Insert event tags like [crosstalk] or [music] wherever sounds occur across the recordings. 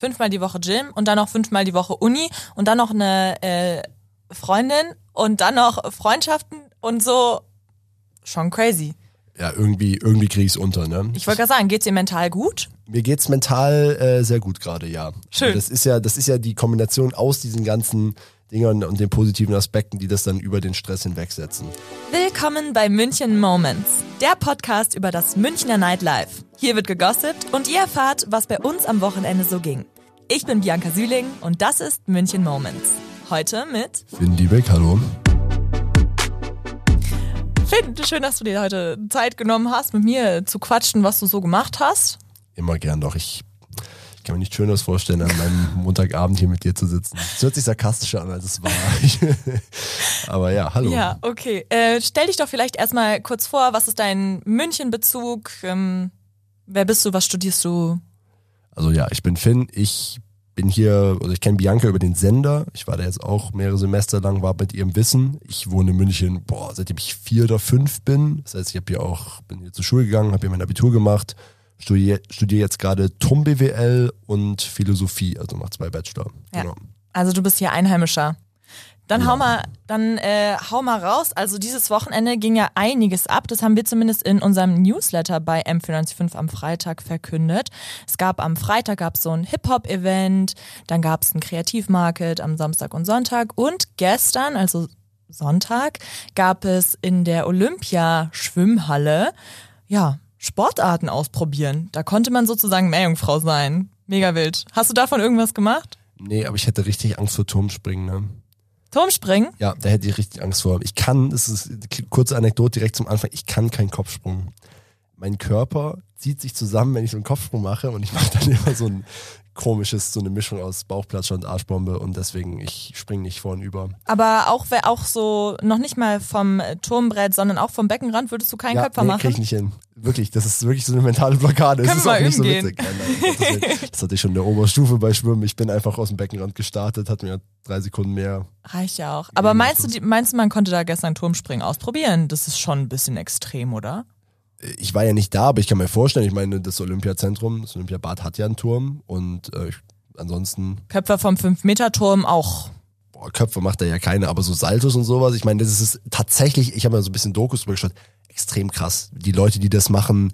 fünfmal die Woche Gym und dann noch fünfmal die Woche Uni und dann noch eine äh, Freundin und dann noch Freundschaften und so. Schon crazy. Ja, irgendwie, irgendwie kriege ich es unter, ne? Ich wollte gerade sagen, geht's dir mental gut? Mir geht's mental äh, sehr gut gerade, ja. Schön. Also Das ist ja, das ist ja die Kombination aus diesen ganzen Dingern und den positiven Aspekten, die das dann über den Stress hinwegsetzen. Willkommen bei München Moments, der Podcast über das Münchner Nightlife. Hier wird gegossipt und ihr erfahrt, was bei uns am Wochenende so ging. Ich bin Bianca Süling und das ist München Moments. Heute mit Finn Diebeck, hallo. Finn. Schön, dass du dir heute Zeit genommen hast, mit mir zu quatschen, was du so gemacht hast. Immer gern doch. Ich, ich kann mir nichts Schöneres vorstellen, an meinem [laughs] Montagabend hier mit dir zu sitzen. Es hört sich sarkastischer an, als es war. [laughs] Aber ja, hallo. Ja, okay. Äh, stell dich doch vielleicht erstmal kurz vor, was ist dein München-Bezug? Ähm, wer bist du, was studierst du? Also ja, ich bin Finn. Ich bin hier, also ich kenne Bianca über den Sender. Ich war da jetzt auch mehrere Semester lang, war mit ihrem Wissen. Ich wohne in München, boah, seitdem ich vier oder fünf bin. Das heißt, ich habe hier auch, bin hier zur Schule gegangen, habe hier mein Abitur gemacht, studiere studier jetzt gerade TUM BWL und Philosophie, also mache zwei Bachelor. Ja. Genau. Also du bist hier Einheimischer. Dann Ja. hau mal, dann äh, hau mal raus. Also dieses Wochenende ging ja einiges ab. Das haben wir zumindest in unserem Newsletter bei M495 am Freitag verkündet. Es gab am Freitag gab's so ein Hip-Hop-Event, dann gab's ein Kreativmarket am Samstag und Sonntag und gestern, also Sonntag, gab es in der Olympia-Schwimmhalle, ja, Sportarten ausprobieren. Da konnte man sozusagen Meerjungfrau sein. Mega wild. Hast du davon irgendwas gemacht? Nee, aber ich hätte richtig Angst vor Turmspringen, ne? Turmspringen? Ja, da hätte ich richtig Angst vor. Ich kann, das ist eine kurze Anekdote direkt zum Anfang, ich kann keinen Kopfsprung. Mein Körper zieht sich zusammen, wenn ich so einen Kopfsprung mache und ich [laughs] mache dann immer so ein komisches, so eine Mischung aus Bauchplatscher und Arschbombe und deswegen, ich springe nicht vorn über. Aber auch wer auch so noch nicht mal vom äh, Turmbrett, sondern auch vom Beckenrand würdest du keinen ja, Köpfer nee, machen? krieg ich nicht hin. Wirklich, das ist wirklich so eine mentale Blockade. Können das ist auch nicht so witzig. Nein, nein, Willen. das hatte ich schon in der Oberstufe bei Schwimmen. Ich bin einfach aus dem Beckenrand gestartet, hat mir drei Sekunden mehr. Reicht ja auch. Aber meinst du, meinst du, man konnte da gestern Turmspringen ausprobieren? Das ist schon ein bisschen extrem, oder? Ich war ja nicht da, aber ich kann mir vorstellen, ich meine, das Olympiazentrum, das Olympiabad hat ja einen Turm und äh, ich- ansonsten Köpfer vom 5-Meter-Turm auch. boah, Köpfe macht er ja keine, aber so Saltos und sowas, ich meine, das ist tatsächlich, ich habe mir so ein bisschen Dokus drüber geschaut, extrem krass. Die Leute, die das machen,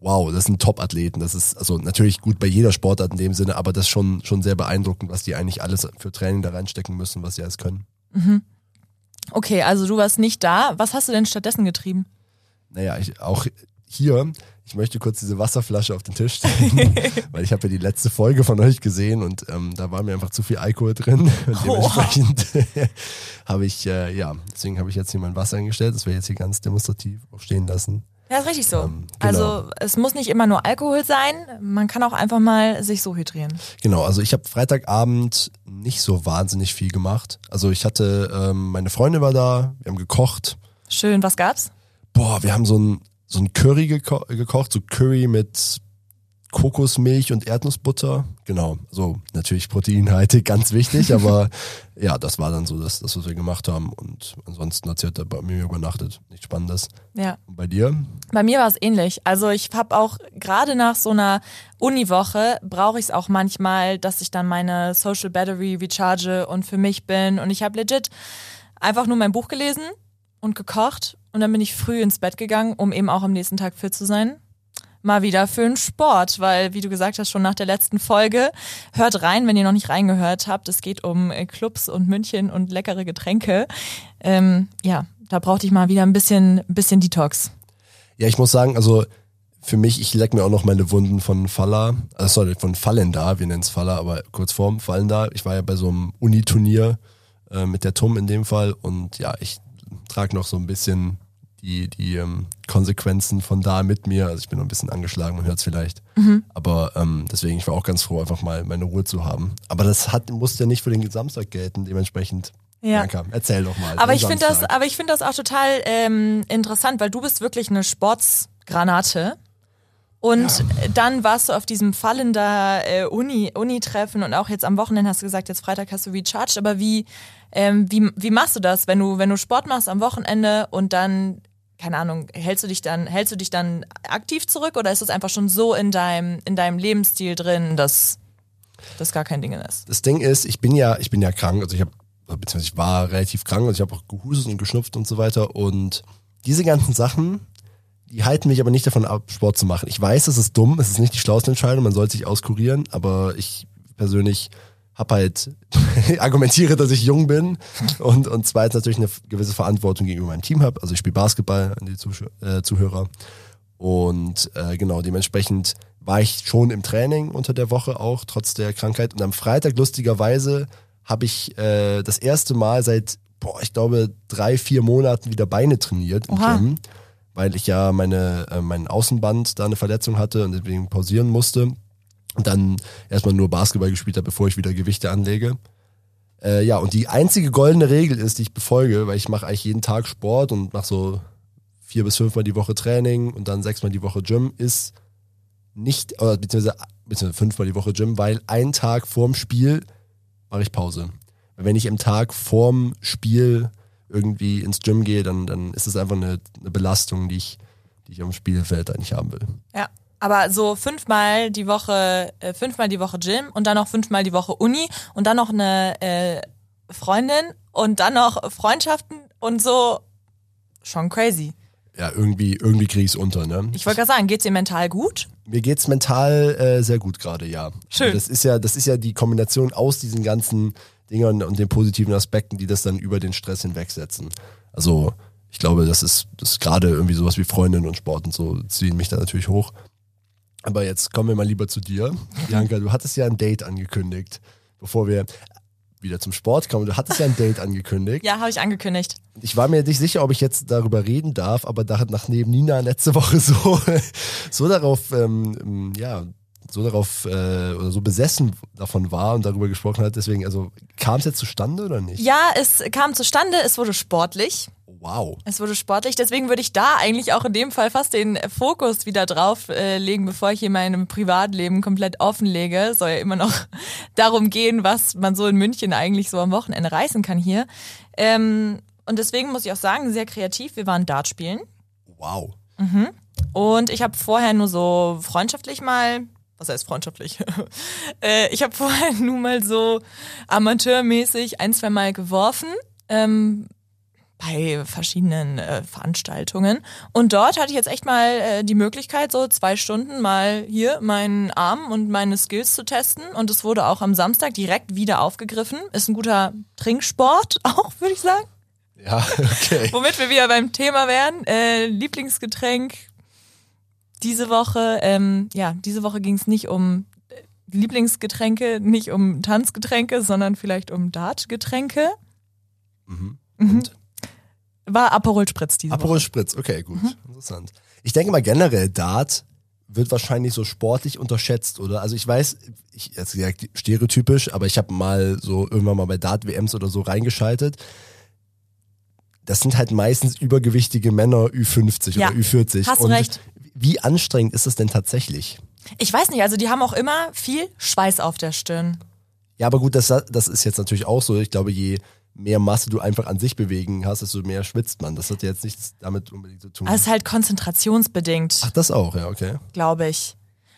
wow, das sind Top-Athleten. Das ist also natürlich gut bei jeder Sportart in dem Sinne, aber das ist schon, schon sehr beeindruckend, was die eigentlich alles für Training da reinstecken müssen, was sie alles können. Okay, also du warst nicht da. Was hast du denn stattdessen getrieben? Naja, ich, auch hier, ich möchte kurz diese Wasserflasche auf den Tisch stellen, [laughs] weil ich habe ja die letzte Folge von euch gesehen und ähm, da war mir einfach zu viel Alkohol drin. [laughs] Und dementsprechend [laughs] habe ich, äh, ja, deswegen habe ich jetzt hier mein Wasser eingestellt. Das ich jetzt hier ganz demonstrativ auch stehen lassen. Ja, ist richtig so. Ähm, genau. Also es muss nicht immer nur Alkohol sein. Man kann auch einfach mal sich so hydrieren. Genau, also ich habe Freitagabend nicht so wahnsinnig viel gemacht. Also ich hatte, ähm, meine Freundin war da, wir haben gekocht. Schön, was gab's? Boah, wir haben so ein, so ein Curry geko gekocht, so Curry mit Kokosmilch und Erdnussbutter. Genau, so natürlich proteinhaltig, [laughs] ganz wichtig, aber ja, das war dann so das, das, was wir gemacht haben. Und ansonsten hat sie halt bei mir übernachtet. Nichts Spannendes. Ja. Und bei dir? Bei mir war es ähnlich. Also ich habe auch gerade nach so einer Uniwoche brauche ich es auch manchmal, dass ich dann meine Social Battery recharge und für mich bin. Und ich habe legit einfach nur mein Buch gelesen und gekocht und dann bin ich früh ins Bett gegangen, um eben auch am nächsten Tag fit zu sein. Mal wieder für den Sport, weil, wie du gesagt hast, schon nach der letzten Folge, hört rein, wenn ihr noch nicht reingehört habt. Es geht um äh, Clubs und München und leckere Getränke. Ähm, ja, da brauchte ich mal wieder ein bisschen, bisschen Detox. Ja, ich muss sagen, also für mich, ich leck mir auch noch meine Wunden von Falla, also sorry, von Fallenda, wir nennen es Falla, aber kurz vorm Fallenda. Ich war ja bei so einem Uniturnier äh, mit der TUM in dem Fall und ja, ich trage noch so ein bisschen die, die ähm, Konsequenzen von da mit mir. Also ich bin noch ein bisschen angeschlagen, man hört es vielleicht. Aber ähm, deswegen, ich war auch ganz froh, einfach mal meine Ruhe zu haben. Aber das hat, muss ja nicht für den Samstag gelten, dementsprechend. Ja. Bianca, erzähl doch mal. Aber ich finde das, aber ich finde das auch total ähm, interessant, weil du bist wirklich eine Sportsgranate. Und dann warst du auf diesem fallender äh, Uni, Uni-Treffen und auch jetzt am Wochenende hast du gesagt, jetzt Freitag hast du recharged, aber wie, ähm, wie, wie machst du das, wenn du, wenn du Sport machst am Wochenende und dann, keine Ahnung, hältst du dich dann, hältst du dich dann aktiv zurück oder ist es einfach schon so in deinem, in deinem Lebensstil drin, dass das gar kein Ding ist. Das Ding ist, ich bin ja, ich bin ja krank, also ich habe, beziehungsweise ich war relativ krank, also ich habe auch gehustet und geschnupft und so weiter. Und diese ganzen Sachen, die halten mich aber nicht davon ab, Sport zu machen. Ich weiß, es ist dumm, es ist nicht die schlauste Entscheidung, man sollte sich auskurieren, aber ich persönlich hab halt [laughs] argumentiere, dass ich jung bin und und zweitens natürlich eine gewisse Verantwortung gegenüber meinem Team habe. Also ich spiele Basketball an die Zuh äh, Zuhörer und äh, genau dementsprechend war ich schon im Training unter der Woche auch trotz der Krankheit und am Freitag lustigerweise habe ich äh, das erste Mal seit boah ich glaube drei vier Monaten wieder Beine trainiert im Oha. Gym, weil ich ja meine äh, mein Außenband da eine Verletzung hatte und deswegen pausieren musste und dann erstmal nur Basketball gespielt habe, bevor ich wieder Gewichte anlege. Äh, ja, und die einzige goldene Regel ist, die ich befolge, weil ich mache eigentlich jeden Tag Sport und mache so vier bis fünfmal die Woche Training und dann sechsmal die Woche Gym, ist nicht, oder beziehungsweise, beziehungsweise fünfmal die Woche Gym, weil einen Tag vorm Spiel mache ich Pause. Wenn ich im Tag vorm Spiel irgendwie ins Gym gehe, dann, dann ist es einfach eine, eine Belastung, die ich, die ich am Spielfeld eigentlich haben will. Ja. Aber so fünfmal die Woche, äh, fünfmal die Woche Gym und dann noch fünfmal die Woche Uni und dann noch eine äh, Freundin und dann noch Freundschaften und so schon crazy. Ja, irgendwie, irgendwie kriege ich es unter, ne? Ich wollte gerade sagen, geht's dir mental gut? Mir geht's mental äh, sehr gut gerade, ja. Schön. Also Das ist ja, das ist ja die Kombination aus diesen ganzen Dingen und den positiven Aspekten, die das dann über den Stress hinwegsetzen. Also ich glaube, das ist, das gerade irgendwie sowas wie Freundin und Sport und so ziehen mich da natürlich hoch. Aber jetzt kommen wir mal lieber zu dir. Bianca, du hattest ja ein Date angekündigt, bevor wir wieder zum Sport kommen. Du hattest ja ein Date angekündigt. Ja, habe ich angekündigt. Ich war mir nicht sicher, ob ich jetzt darüber reden darf, aber da, nachdem Nina letzte Woche so, [laughs] so darauf, ähm, ja, so darauf äh, oder so besessen davon war und darüber gesprochen hat, deswegen, also kam es jetzt zustande oder nicht? Ja, es kam zustande, es wurde sportlich. Wow. Es wurde sportlich, deswegen würde ich da eigentlich auch in dem Fall fast den Fokus wieder drauf äh, legen, bevor ich hier meinem Privatleben komplett offenlege. Soll ja immer noch [laughs] darum gehen, was man so in München eigentlich so am Wochenende reißen kann hier. Ähm, und deswegen muss ich auch sagen, sehr kreativ. Wir waren Dart spielen Wow. und ich habe vorher nur so freundschaftlich mal, was heißt freundschaftlich? [laughs] äh, ich habe vorher [laughs] nur mal so amateurmäßig ein, zwei Mal geworfen. Ähm, bei verschiedenen äh, Veranstaltungen. Und dort hatte ich jetzt echt mal äh, die Möglichkeit, so zwei Stunden mal hier meinen Arm und meine Skills zu testen. Und es wurde auch am Samstag direkt wieder aufgegriffen. Ist ein guter Trinksport, [laughs] auch würde ich sagen. Ja, okay. Womit wir wieder beim Thema wären. Äh, Lieblingsgetränk diese Woche. Ähm, ja, diese Woche ging es nicht um äh, Lieblingsgetränke, nicht um Tanzgetränke, sondern vielleicht um Dartgetränke. Mhm. Und? War Aperol Spritz diese Aperol Woche. Spritz, okay, gut. Interessant. Ich denke mal generell, Dart wird wahrscheinlich so sportlich unterschätzt, oder? Also ich weiß, ich jetzt gesagt stereotypisch, aber ich habe mal so irgendwann mal bei Dart-WMs oder so reingeschaltet. Das sind halt meistens übergewichtige Männer Ü50 Ja, oder Ü40. hast du Und recht. Wie anstrengend ist das denn tatsächlich? Ich weiß nicht, also die haben auch immer viel Schweiß auf der Stirn. Ja, aber gut, das, das ist jetzt natürlich auch so. Ich glaube, je mehr Masse du einfach an sich bewegen hast, desto mehr schwitzt man. Das hat ja jetzt nichts damit unbedingt zu tun. Das ist halt konzentrationsbedingt, Ach, das auch, ja, okay. glaube ich.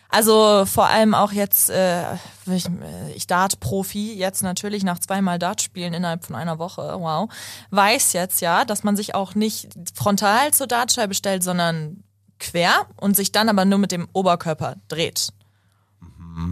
Also vor allem auch jetzt, äh, ich, äh, ich Dart-Profi, jetzt natürlich nach zweimal Dart spielen innerhalb von einer Woche, wow, weiß jetzt ja, dass man sich auch nicht frontal zur Dartscheibe stellt, sondern quer und sich dann aber nur mit dem Oberkörper dreht.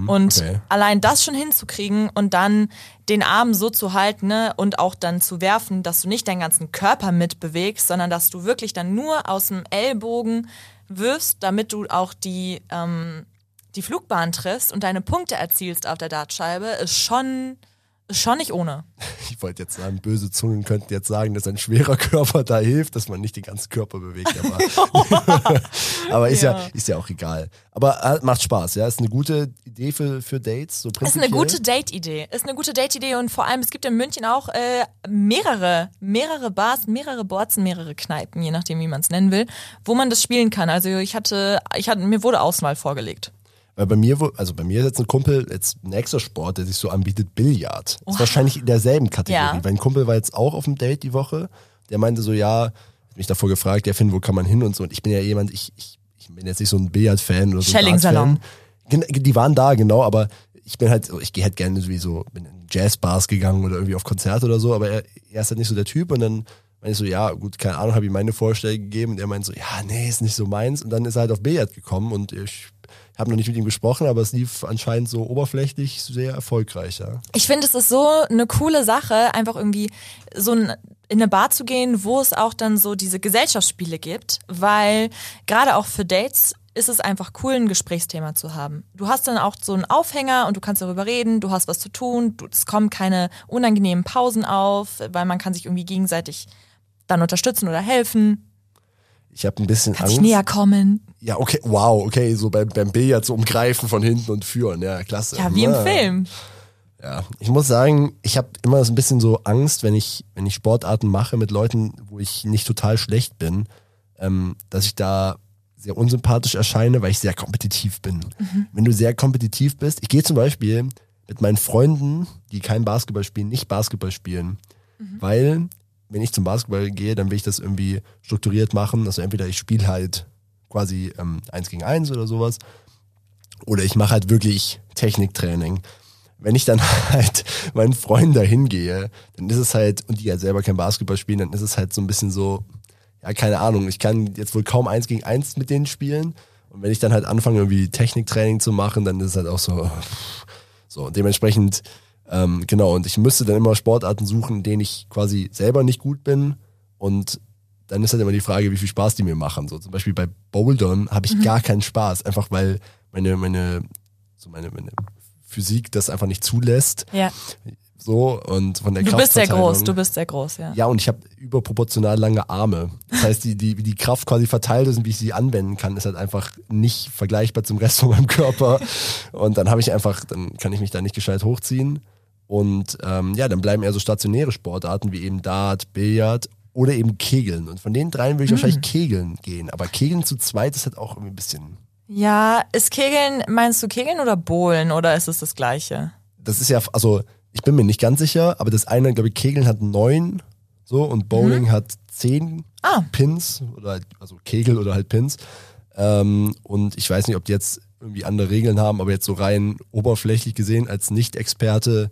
Und okay. allein das schon hinzukriegen und dann den Arm so zu halten ne, und auch dann zu werfen, dass du nicht deinen ganzen Körper mitbewegst, sondern dass du wirklich dann nur aus dem Ellbogen wirfst, damit du auch die, ähm, die Flugbahn triffst und deine Punkte erzielst auf der Dartscheibe, ist schon, ist schon nicht ohne. [laughs] Ich wollte jetzt sagen, böse Zungen könnten jetzt sagen, dass ein schwerer [laughs] Körper da hilft, dass man nicht den ganzen Körper bewegt. Aber, [laughs] aber ist, ja. Ja. ist ja auch egal. Aber äh, macht Spaß, ja. Ist eine gute Idee für, für Dates. So Ist eine gute Date-Idee. Ist eine gute Date-Idee und vor allem, es gibt in München auch äh, mehrere, mehrere Bars, mehrere Boards, mehrere Kneipen, je nachdem, wie man es nennen will, wo man das spielen kann. Also ich hatte, ich hatte, mir wurde Auswahl vorgelegt. Weil bei mir, also bei mir ist jetzt ein Kumpel, jetzt ein extra Sport, der sich so anbietet, Billard. Ist wahrscheinlich in derselben Kategorie. Ja. Weil ein Kumpel war jetzt auch auf dem Date die Woche. Der meinte so, ja, hat mich davor gefragt, ja, Finn, wo kann man hin und so. Und ich bin ja jemand, ich, ich, ich bin jetzt nicht so ein Billard-Fan oder so Schelling-Salon. Die waren da, genau, aber ich bin halt, ich gehe halt gerne sowieso, bin in Jazzbars gegangen oder irgendwie auf Konzerte oder so, aber er, er ist halt nicht so der Typ und dann meine ich so, ja, gut, keine Ahnung, habe ihm meine Vorstellung gegeben und er meint so, ja, nee, ist nicht so meins und dann ist er halt auf Billard gekommen und ich habe noch nicht mit ihm gesprochen, aber es lief anscheinend so oberflächlich sehr erfolgreich, ja. Ich finde, es ist so eine coole Sache, einfach irgendwie so ein in eine Bar zu gehen, wo es auch dann so diese Gesellschaftsspiele gibt, weil gerade auch für Dates ist es einfach cool, ein Gesprächsthema zu haben. Du hast dann auch so einen Aufhänger und du kannst darüber reden, du hast was zu tun, du, es kommen keine unangenehmen Pausen auf, weil man kann sich irgendwie gegenseitig dann unterstützen oder helfen. Ich habe ein bisschen Kann Angst. sich näher kommen. Ja, okay, wow, okay, so beim, beim Billard so umgreifen von hinten und führen, ja, klasse. Ja, wie im Ja. Film. Ja, ich muss sagen, ich habe immer so ein bisschen so Angst, wenn ich, wenn ich Sportarten mache mit Leuten, wo ich nicht total schlecht bin, ähm, dass ich da sehr unsympathisch erscheine, weil ich sehr kompetitiv bin. Wenn du sehr kompetitiv bist, ich gehe zum Beispiel mit meinen Freunden, die kein Basketball spielen, nicht Basketball spielen, weil wenn ich zum Basketball gehe, dann will ich das irgendwie strukturiert machen. Also entweder ich spiele halt quasi ähm, eins gegen eins oder sowas, oder ich mache halt wirklich Techniktraining wenn ich dann [laughs] halt meinen Freunden dahin gehe, dann ist es halt, und die halt selber kein Basketball spielen, dann ist es halt so ein bisschen so, ja, keine Ahnung, ich kann jetzt wohl kaum eins gegen eins mit denen spielen. Und wenn ich dann halt anfange, irgendwie Techniktraining zu machen, dann ist es halt auch so, so, dementsprechend, ähm, genau, und ich müsste dann immer Sportarten suchen, in denen ich quasi selber nicht gut bin. Und dann ist halt immer die Frage, wie viel Spaß die mir machen. So zum Beispiel bei Bouldern habe ich gar keinen Spaß, einfach weil meine, meine, so meine, meine Physik das einfach nicht zulässt. Ja. So und von der Du bist sehr groß, du bist sehr groß, ja. ja, und ich habe überproportional lange Arme. Das heißt, die, die, wie die Kraft quasi verteilt ist und wie ich sie anwenden kann, ist halt einfach nicht vergleichbar zum Rest von meinem Körper. [laughs] Und dann habe ich einfach, dann kann ich mich da nicht gescheit hochziehen. Und ähm, ja, dann bleiben eher so stationäre Sportarten wie eben Dart, Billard oder eben Kegeln. Und von den dreien würde ich wahrscheinlich Kegeln gehen. Aber Kegeln zu zweit ist halt auch irgendwie ein bisschen. Ja, ist Kegeln, meinst du Kegeln oder Bowlen oder ist es das gleiche? Das ist ja, also ich bin mir nicht ganz sicher, aber das eine, glaube ich, Kegeln hat neun so und Bowling hat zehn Ah. Pins oder halt, also Kegel oder halt Pins. Ähm, und ich weiß nicht, ob die jetzt irgendwie andere Regeln haben, aber jetzt so rein oberflächlich gesehen als Nicht-Experte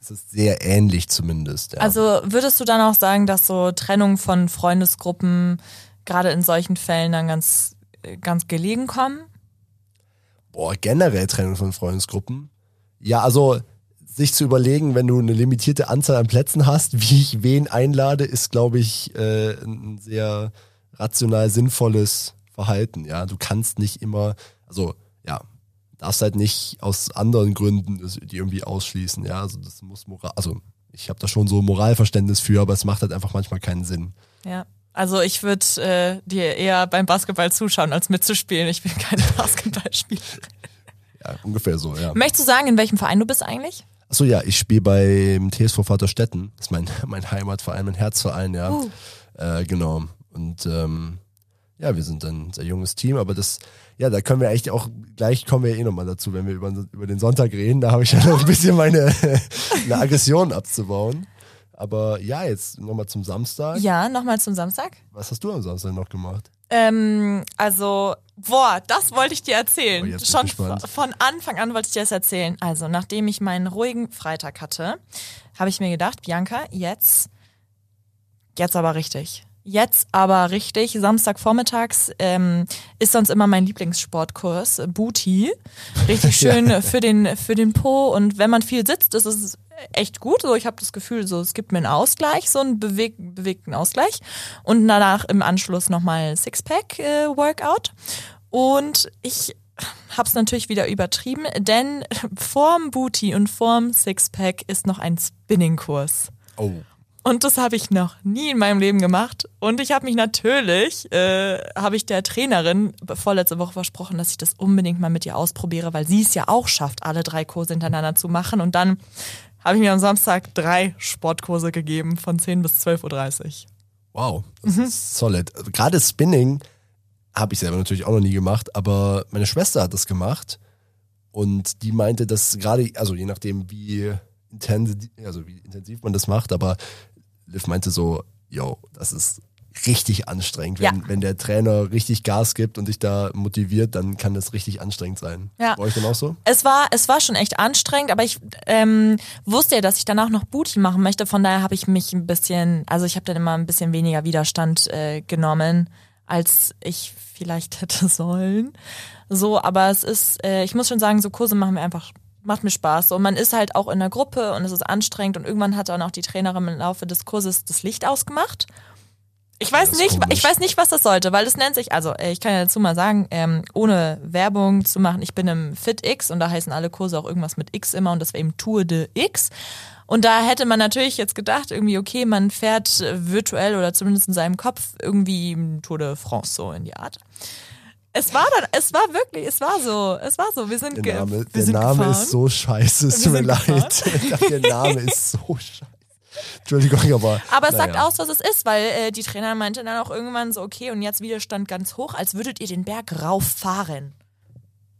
ist es sehr ähnlich zumindest. Ja. Also würdest du dann auch sagen, dass so Trennung von Freundesgruppen gerade in solchen Fällen dann ganz, ganz gelegen kommen? Boah, generell Trennung von Freundesgruppen. Ja, also sich zu überlegen, wenn du eine limitierte Anzahl an Plätzen hast, [laughs] wie ich wen einlade, ist, glaube ich, äh, ein sehr rational sinnvolles Verhalten. Ja, du kannst nicht immer, also darfst halt nicht aus anderen Gründen die irgendwie ausschließen. Ja, also das muss moral, also ich habe da schon so Moralverständnis für, aber es macht halt einfach manchmal keinen Sinn. Ja. Also ich würde äh, dir eher beim Basketball zuschauen, als mitzuspielen. Ich bin keine [laughs] Basketballspielerin. [laughs] Ja, ungefähr so, ja. Möchtest du sagen, in welchem Verein du bist eigentlich? Achso, ja, ich spiele beim TSV Vaterstetten. Das ist mein, [laughs] mein Heimatverein, mein Herzverein, ja. Uh. Äh, genau. Und ähm, ja, wir sind ein sehr junges Team, aber das, ja, da können wir eigentlich auch, gleich kommen wir eh nochmal dazu, wenn wir über, über den Sonntag reden. Da habe ich ja noch ein bisschen meine [laughs] eine Aggression abzubauen. Aber ja, jetzt nochmal zum Samstag. Ja, nochmal zum Samstag. Was hast du am Samstag noch gemacht? Ähm, also, boah, das wollte ich dir erzählen. Oh, Schon von Anfang an wollte ich dir das erzählen. Also, nachdem ich meinen ruhigen Freitag hatte, habe ich mir gedacht, Bianca, jetzt, jetzt aber richtig. Jetzt aber richtig. Samstagvormittags ähm, ist sonst immer mein Lieblingssportkurs, Booty. Richtig [laughs] schön für den für den Po und wenn man viel sitzt, ist es echt gut. So, ich habe das Gefühl, so es gibt mir einen Ausgleich, so einen beweg bewegten Ausgleich und danach im Anschluss nochmal Sixpack äh, Workout und ich hab's natürlich wieder übertrieben, denn [laughs] vorm Booty und vorm Sixpack ist noch ein Spinning-Kurs. Oh. Und das habe ich noch nie in meinem Leben gemacht. Und ich habe mich natürlich, äh, habe ich der Trainerin vorletzte Woche versprochen, dass ich das unbedingt mal mit ihr ausprobiere, weil sie es ja auch schafft, alle drei Kurse hintereinander zu machen. Und dann habe ich mir am Samstag drei Sportkurse gegeben von 10 bis 12.30 Uhr. Wow, das ist solid. Gerade Spinning habe ich selber natürlich auch noch nie gemacht, aber meine Schwester hat das gemacht und die meinte, dass gerade, also je nachdem, wie intensiv, also wie intensiv man das macht, aber Liv meinte so, yo, das ist richtig anstrengend. Wenn, Ja. wenn der Trainer richtig Gas gibt und dich da motiviert, dann kann das richtig anstrengend sein. Ja. Bei euch dann auch so? Es war, es war schon echt anstrengend, aber ich ähm, wusste ja, dass ich danach noch Booty machen möchte. Von daher habe ich mich ein bisschen, also ich habe dann immer ein bisschen weniger Widerstand äh, genommen, als ich vielleicht [laughs] hätte sollen. So, aber es ist, äh, ich muss schon sagen, so Kurse machen mir einfach, macht mir Spaß. So, man ist halt auch in der Gruppe und es ist anstrengend und irgendwann hat dann auch die Trainerin im Laufe des Kurses das Licht ausgemacht. Ich weiß das nicht, komisch. ich weiß nicht, was das sollte, weil es nennt sich, also äh, ich kann ja dazu mal sagen, ähm, ohne Werbung zu machen, ich bin im FitX und da heißen alle Kurse auch irgendwas mit X immer und das war eben Tour de X. Und da hätte man natürlich jetzt gedacht, irgendwie, okay, man fährt äh, virtuell oder zumindest in seinem Kopf irgendwie Tour de France so in die Art. Es war dann, es war wirklich, es war so, es war so, wir sind, Der Name, der sind Name gefahren. ist so scheiße, es tut mir leid. [laughs] der Name ist so scheiße. Entschuldigung, aber. Aber es sagt naja. aus, was es ist, weil äh, die Trainer meinte dann auch irgendwann so, okay, und jetzt Widerstand ganz hoch, als würdet ihr den Berg rauffahren.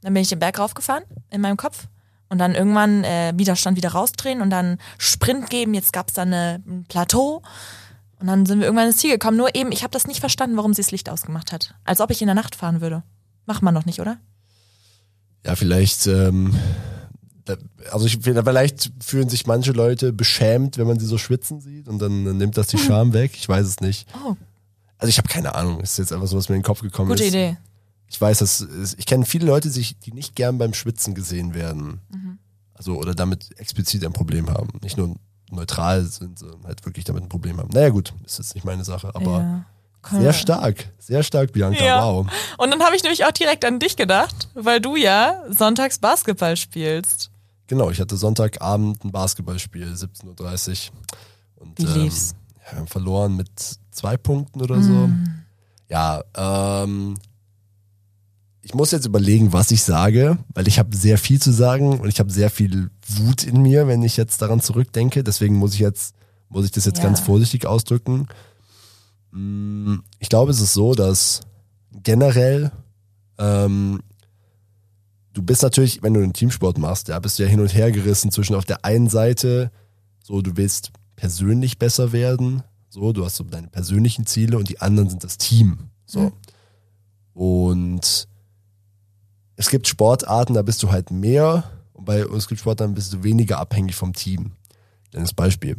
Dann bin ich den Berg raufgefahren in meinem Kopf und dann irgendwann äh, Widerstand wieder rausdrehen und dann Sprint geben. Jetzt gab's dann eine, ein Plateau und dann sind wir irgendwann ins Ziel gekommen. Nur eben, ich habe das nicht verstanden, warum sie das Licht ausgemacht hat. Als ob ich in der Nacht fahren würde. Macht man noch nicht, oder? Ja, vielleicht, ähm, also ich, vielleicht fühlen sich manche Leute beschämt, wenn man sie so schwitzen sieht und dann nimmt das die Scham weg. Ich weiß es nicht. Oh, Also ich habe keine Ahnung. Ist jetzt einfach so, was mir in den Kopf gekommen gute ist. Idee. Ich weiß, dass es- ich kenne viele Leute, sich, die nicht gern beim Schwitzen gesehen werden. Mhm. Also oder damit explizit ein Problem haben. Nicht nur neutral sind, sondern halt wirklich damit ein Problem haben. Naja gut, ist jetzt nicht meine Sache, aber ja. Sehr stark, sehr stark, Bianca. Ja. Wow. Und dann habe ich nämlich auch direkt an dich gedacht, weil du ja sonntags Basketball spielst. Genau, ich hatte Sonntagabend ein Basketballspiel, 17.30 Uhr. Und Wie ähm, lief's? ja, wir haben verloren mit zwei Punkten oder so. Ja, ähm, ich muss jetzt überlegen, was ich sage, weil ich habe sehr viel zu sagen und ich habe sehr viel Wut in mir, wenn ich jetzt daran zurückdenke. Deswegen muss ich jetzt, muss ich das jetzt Ja. ganz vorsichtig ausdrücken. Mm, Ich glaube, es ist so, dass generell ähm, du bist natürlich, wenn du einen Teamsport machst, ja, bist du ja hin und her gerissen zwischen auf der einen Seite, so du willst persönlich besser werden, so du hast so deine persönlichen Ziele und die anderen sind das Team, so. Mhm. Und es gibt Sportarten, da bist du halt mehr und bei und es gibt Sportarten, bist du weniger abhängig vom Team. Kleines Beispiel.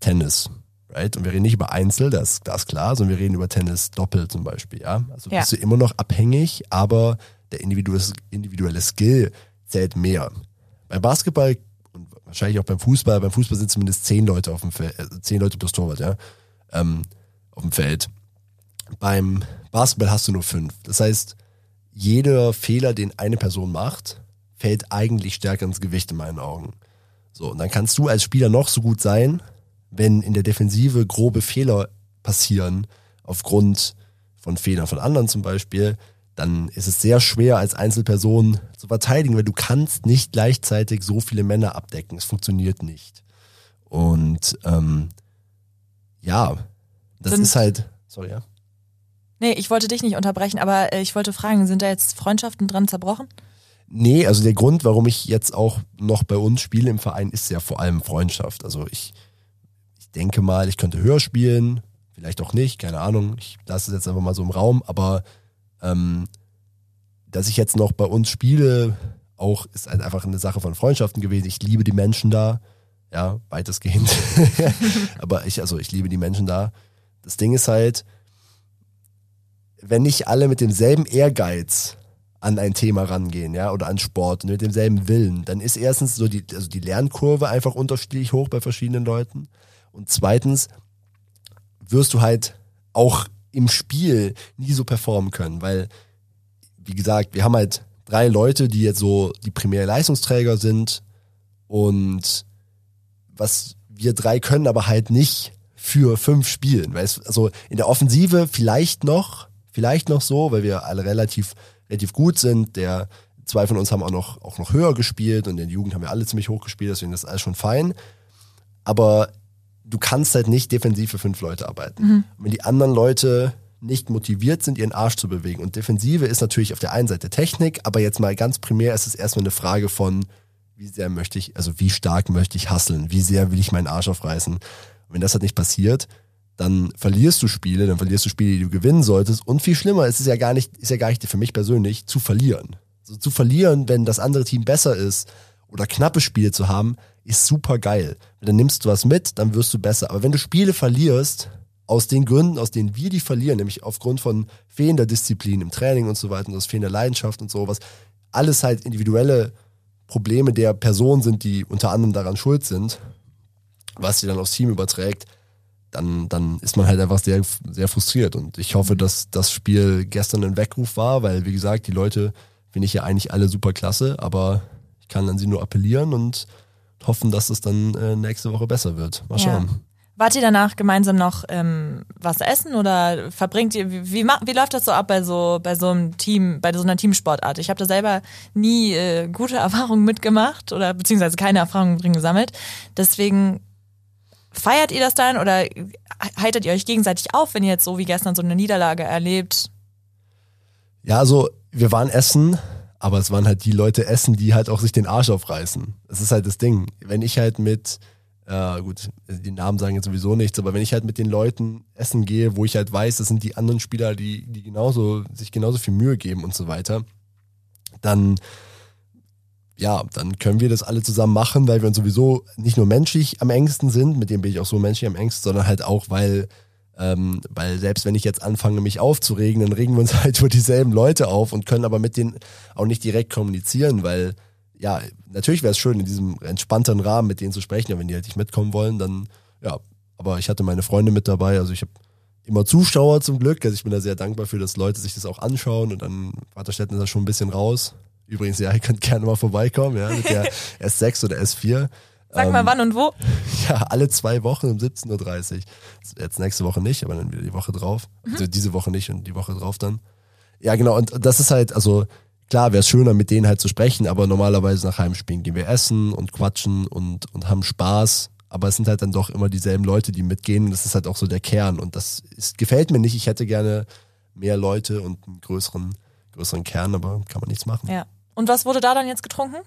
Tennis. Right? Und wir reden nicht über Einzel, das, das ist klar, sondern wir reden über Tennis Doppel zum Beispiel, ja. Also Ja. bist du immer noch abhängig, aber der individuelle, individuelle Skill zählt mehr. Beim Basketball und wahrscheinlich auch beim Fußball, beim Fußball sind zumindest zehn Leute auf dem Feld, äh, zehn Leute plus Torwart, ja, ähm, auf dem Feld. Beim Basketball hast du nur fünf. Das heißt, jeder Fehler, den eine Person macht, fällt eigentlich stärker ins Gewicht in meinen Augen. So, und dann kannst du als Spieler noch so gut sein, wenn in der Defensive grobe Fehler passieren, aufgrund von Fehlern von anderen zum Beispiel, dann ist es sehr schwer als Einzelperson zu verteidigen, weil du kannst nicht gleichzeitig so viele Männer abdecken. Es funktioniert nicht. Und ähm, ja, das Sind- ist halt, sorry, ja. Nee, ich wollte dich nicht unterbrechen, aber äh, ich wollte fragen, sind da jetzt Freundschaften dran zerbrochen? Nee, also der Grund, warum ich jetzt auch noch bei uns spiele im Verein, ist ja vor allem Freundschaft. Also ich, ich denke mal, ich könnte höher spielen, vielleicht auch nicht, keine Ahnung. Ich lasse es jetzt einfach mal so im Raum, aber ähm, dass ich jetzt noch bei uns spiele, auch ist halt einfach eine Sache von Freundschaften gewesen. Ich liebe die Menschen da, ja, weitestgehend. [laughs] aber ich, also ich liebe die Menschen da. Das Ding ist halt, wenn nicht alle mit demselben Ehrgeiz an ein Thema rangehen, ja, oder an Sport und mit demselben Willen, dann ist erstens so die, also die Lernkurve einfach unterschiedlich hoch bei verschiedenen Leuten. Und zweitens wirst du halt auch im Spiel nie so performen können, weil, wie gesagt, wir haben halt drei Leute, die jetzt so die primäre Leistungsträger sind und was wir drei können, aber halt nicht für fünf spielen. Weil es, also in der Offensive vielleicht noch, vielleicht noch so, weil wir alle relativ, relativ gut sind. Der zwei von uns haben auch noch, auch noch höher gespielt und in der Jugend haben wir alle ziemlich hoch gespielt, deswegen ist alles schon fein. Aber du kannst halt nicht defensiv für fünf Leute arbeiten. Und wenn die anderen Leute nicht motiviert sind, ihren Arsch zu bewegen. Und Defensive ist natürlich auf der einen Seite Technik, aber jetzt mal ganz primär ist es erstmal eine Frage von, wie sehr möchte ich, also wie stark möchte ich hasseln, wie sehr will ich meinen Arsch aufreißen. Und wenn das halt nicht passiert, dann verlierst du Spiele, dann verlierst du Spiele, die du gewinnen solltest. Und viel schlimmer ist es ja gar nicht, ist ja gar nicht für mich persönlich zu verlieren. Also zu verlieren, wenn das andere Team besser ist oder knappe Spiele zu haben, ist super geil. Dann nimmst du was mit, dann wirst du besser. Aber wenn du Spiele verlierst, aus den Gründen, aus denen wir die verlieren, nämlich aufgrund von fehlender Disziplin im Training und so weiter und aus fehlender Leidenschaft und sowas, alles halt individuelle Probleme der Person sind, die unter anderem daran schuld sind, was sie dann aufs Team überträgt, dann, dann ist man halt einfach sehr, sehr frustriert. Und ich hoffe, dass das Spiel gestern ein Weckruf war, weil, wie gesagt, die Leute finde ich ja eigentlich alle super klasse, aber ich kann an sie nur appellieren und hoffen, dass es dann äh, nächste Woche besser wird. Mal schauen. Ja. Wart ihr danach gemeinsam noch ähm, was essen oder verbringt ihr, wie, wie, wie läuft das so ab bei so, bei so einem Team, bei so einer Teamsportart? Ich habe da selber nie äh, gute [laughs] Erfahrungen mitgemacht oder beziehungsweise keine Erfahrungen drin gesammelt. Deswegen Feiert ihr das dann oder heitert ihr euch gegenseitig auf, wenn ihr jetzt so wie gestern so eine Niederlage erlebt? Ja, also wir waren essen, aber es waren halt die Leute essen, die halt auch sich den Arsch aufreißen. Das ist halt das Ding. Wenn ich halt mit, äh, gut, die Namen sagen jetzt sowieso nichts, aber wenn ich halt mit den Leuten essen gehe, wo ich halt weiß, das sind die anderen Spieler, die, die genauso, sich genauso viel Mühe geben und so weiter, dann ja, dann können wir das alle zusammen machen, weil wir uns sowieso nicht nur menschlich am engsten sind, mit dem bin ich auch so menschlich am engsten, sondern halt auch, weil, ähm, weil selbst wenn ich jetzt anfange, mich aufzuregen, dann regen wir uns [laughs] halt über dieselben Leute auf und können aber mit denen auch nicht direkt kommunizieren, weil ja, natürlich wäre es schön, in diesem entspannteren Rahmen mit denen zu sprechen, aber wenn die halt nicht mitkommen wollen, dann ja, aber ich hatte meine Freunde mit dabei, also ich habe immer Zuschauer zum Glück, also ich bin da sehr dankbar für, dass Leute sich das auch anschauen und dann Vaterstätten ist da schon ein bisschen raus, Übrigens, ja, [laughs] ihr könnt gerne mal vorbeikommen, ja, mit der [laughs] S6 oder S4. Sag ähm, mal wann und wo? [laughs] Ja, alle zwei Wochen um 17.30 Uhr. Jetzt nächste Woche nicht, aber dann wieder die Woche drauf. Mhm. Also diese Woche nicht und die Woche drauf dann. Ja, genau, und das ist halt, also klar wäre es schöner, mit denen halt zu sprechen, aber normalerweise nach Heimspielen gehen wir essen und quatschen und, und haben Spaß. Aber es sind halt dann doch immer dieselben Leute, die mitgehen. Und das ist halt auch so der Kern. Und das ist, gefällt mir nicht. Ich hätte gerne mehr Leute und einen größeren, größeren Kern, aber kann man nichts machen. Ja. Und was wurde da dann jetzt getrunken?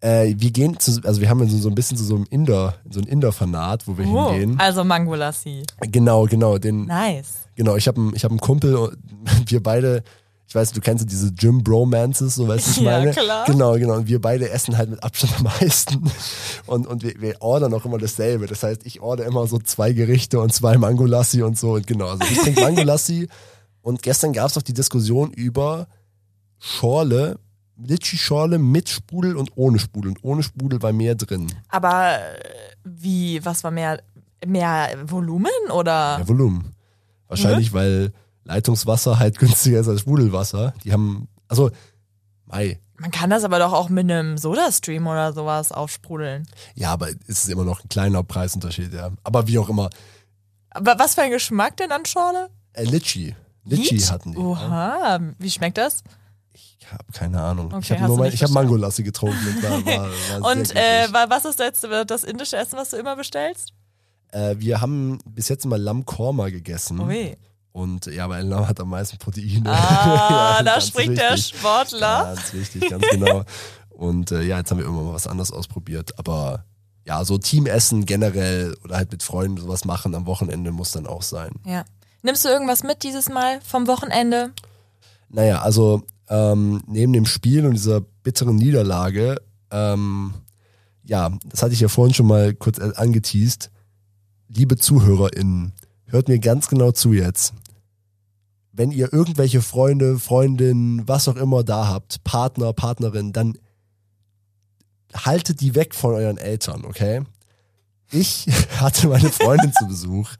Äh, wir gehen zu, also wir haben so, so ein bisschen zu so einem Inder, so ein Inder-Fanat, wo wir oh, hingehen. Also Mangolassi. Genau, genau. Den, nice. Genau, ich habe einen, ich hab einen Kumpel, [laughs] wir beide, ich weiß, du kennst diese Gym Bromances, so weißt du, was ich meine? Ja, klar. Genau, genau. Und wir beide essen halt mit Abstand am meisten. Und, und wir, wir ordern auch immer dasselbe. Das heißt, ich order immer so zwei Gerichte und zwei Mangolassi und so. Und genau, also ich trinke [laughs] Mangolassi. und gestern gab es auch die Diskussion über Schorle Litschi-Schorle mit Sprudel und ohne Sprudel. Und ohne Sprudel war mehr drin. Aber äh, wie, was war mehr? Mehr Volumen oder? Mehr Volumen. Wahrscheinlich, mhm. weil Leitungswasser halt [laughs] günstiger ist als Sprudelwasser. Die haben, also, Mai. Man kann das aber doch auch mit einem Sodastream oder sowas aufsprudeln. Ja, aber es ist immer noch ein kleiner Preisunterschied, ja. Aber wie auch immer. Aber was für ein Geschmack denn an Schorle? Äh, Litschi. Litschi hatten die. Oha, ja. wie schmeckt das? Ich habe keine Ahnung. Okay, ich habe hab Mangolassi getrunken. Und, war, war, war [laughs] und äh, was ist das, das indische Essen, was du immer bestellst? Äh, wir haben bis jetzt immer Lammkorma gegessen. Ui. Und ja, weil Lamm hat am meisten Proteine. Ah, [laughs] ja, da spricht wichtig. der Sportler. Ganz wichtig, ganz genau. Und äh, ja, jetzt haben wir immer mal was anderes ausprobiert. Aber ja, so Teamessen generell oder halt mit Freunden sowas machen am Wochenende muss dann auch sein. Ja. Nimmst du irgendwas mit dieses Mal vom Wochenende? Naja, also ähm, neben dem Spiel und dieser bitteren Niederlage, ähm, ja, das hatte ich ja vorhin schon mal kurz angeteased. Liebe ZuhörerInnen, hört mir ganz genau zu jetzt. Wenn ihr irgendwelche Freunde, Freundinnen, was auch immer da habt, Partner, Partnerin, dann haltet die weg von euren Eltern, okay? Ich [laughs] hatte meine Freundin zu Besuch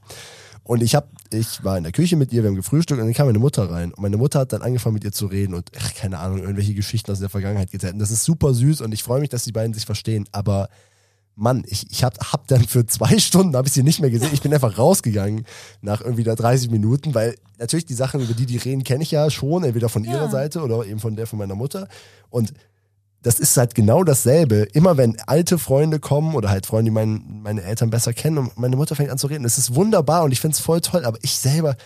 und ich habe, ich war in der Küche mit ihr, wir haben gefrühstückt und dann kam meine Mutter rein. Und meine Mutter hat dann angefangen mit ihr zu reden und, ach, keine Ahnung, irgendwelche Geschichten aus der Vergangenheit gezählt. Und das ist super süß und ich freue mich, dass die beiden sich verstehen. Aber Mann, ich, ich hab, hab dann für zwei [laughs] Stunden, habe ich sie nicht mehr gesehen. Ich bin einfach rausgegangen nach irgendwie da 30 Minuten, weil natürlich die Sachen, über die die reden, kenne ich ja schon, entweder von ja. ihrer Seite oder eben von der von meiner Mutter. Und das ist halt genau dasselbe. Immer wenn alte Freunde kommen oder halt Freunde, die mein, meine Eltern besser kennen und meine Mutter fängt an zu reden, das ist wunderbar und ich finde es voll toll, aber ich selber,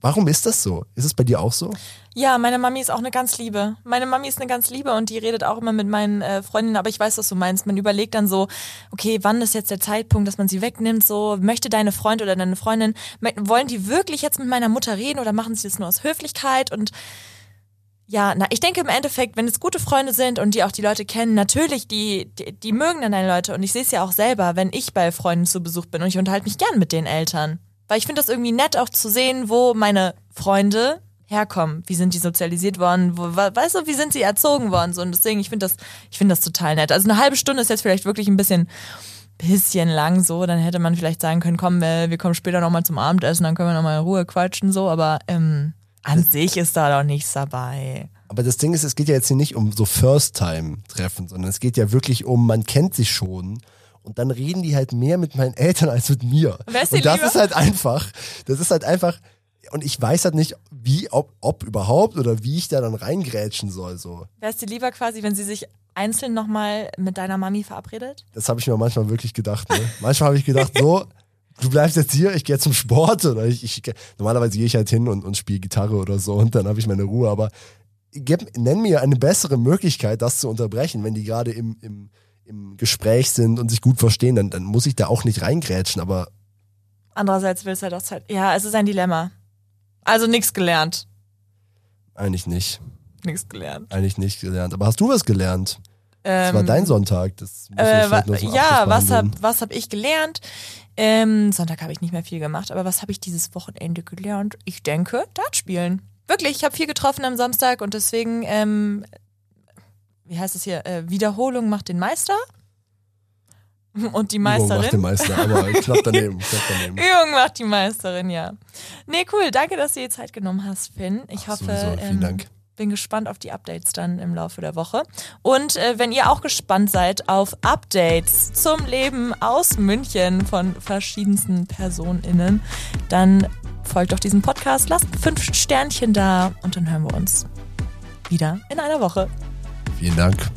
Warum ist das so? Ist es bei dir auch so? Ja, meine Mami ist auch eine ganz Liebe. Meine Mami ist eine ganz Liebe und die redet auch immer mit meinen äh, Freundinnen, aber ich weiß, was du meinst. Man überlegt dann so, okay, wann ist jetzt der Zeitpunkt, dass man sie wegnimmt? So, möchte deine Freund oder deine Freundin, wollen die wirklich jetzt mit meiner Mutter reden oder machen sie das nur aus Höflichkeit? Und ja, na, ich denke im Endeffekt, wenn es gute Freunde sind und die auch die Leute kennen, natürlich, die, die, die mögen dann deine Leute. Und ich sehe es ja auch selber, wenn ich bei Freunden zu Besuch bin und ich unterhalte mich gern mit den Eltern. Weil ich finde das irgendwie nett auch zu sehen, wo meine Freunde herkommen. Wie sind die sozialisiert worden? Wo, weißt du, wie sind sie erzogen worden? So, und deswegen, ich finde das, ich finde das total nett. Also eine halbe Stunde ist jetzt vielleicht wirklich ein bisschen, bisschen lang so. Dann hätte man vielleicht sagen können, komm, wir, wir kommen später nochmal zum Abendessen, dann können wir nochmal in Ruhe quatschen, so. Aber ähm, an sich ist da doch nichts dabei. Aber das Ding ist, es geht ja jetzt hier nicht um so First-Time-Treffen, sondern es geht ja wirklich um, man kennt sich schon und dann reden die halt mehr mit meinen Eltern als mit mir. Wer ist und das lieber? ist halt einfach, das ist halt einfach, und ich weiß halt nicht, wie, ob, ob überhaupt oder wie ich da dann reingrätschen soll. So. Es dir lieber quasi, wenn sie sich einzeln nochmal mit deiner Mami verabredet? Das habe ich mir manchmal wirklich gedacht. Ne? Manchmal habe ich gedacht, so, du bleibst jetzt hier, ich gehe zum Sport oder ich, ich normalerweise gehe ich halt hin und, und spiele Gitarre oder so und dann habe ich meine Ruhe, aber gib, nenn mir eine bessere Möglichkeit, das zu unterbrechen, wenn die gerade im, im im Gespräch sind und sich gut verstehen, dann, dann muss ich da auch nicht reingrätschen, aber. Andererseits willst du halt auch Zeit. Ja, es ist ein Dilemma. Also nichts gelernt. Eigentlich nicht. Nichts gelernt. Eigentlich nicht gelernt. Aber hast du was gelernt? Ähm, das war dein Sonntag. Das muss äh, wa noch ja, was habe was hab ich gelernt? Ähm, Sonntag habe ich nicht mehr viel gemacht, aber was habe ich dieses Wochenende gelernt? Ich denke, Dart spielen. Wirklich, ich habe viel getroffen am Samstag und deswegen ähm, wie heißt es hier, äh, Wiederholung macht den Meister. [laughs] Und die Meisterin. Übung macht den Meister, aber [laughs] knapp daneben, knapp daneben. Übung macht die Meisterin, ja. Nee, cool. Danke, dass du dir Zeit genommen hast, Finn. Ich Ach, hoffe, sowieso. Vielen ähm, Dank. Bin gespannt auf die Updates dann im Laufe der Woche. Und äh, wenn ihr auch gespannt seid auf Updates zum Leben aus München von verschiedensten PersonInnen, dann folgt doch diesem Podcast, lasst fünf Sternchen da und dann hören wir uns wieder in einer Woche. Vielen Dank.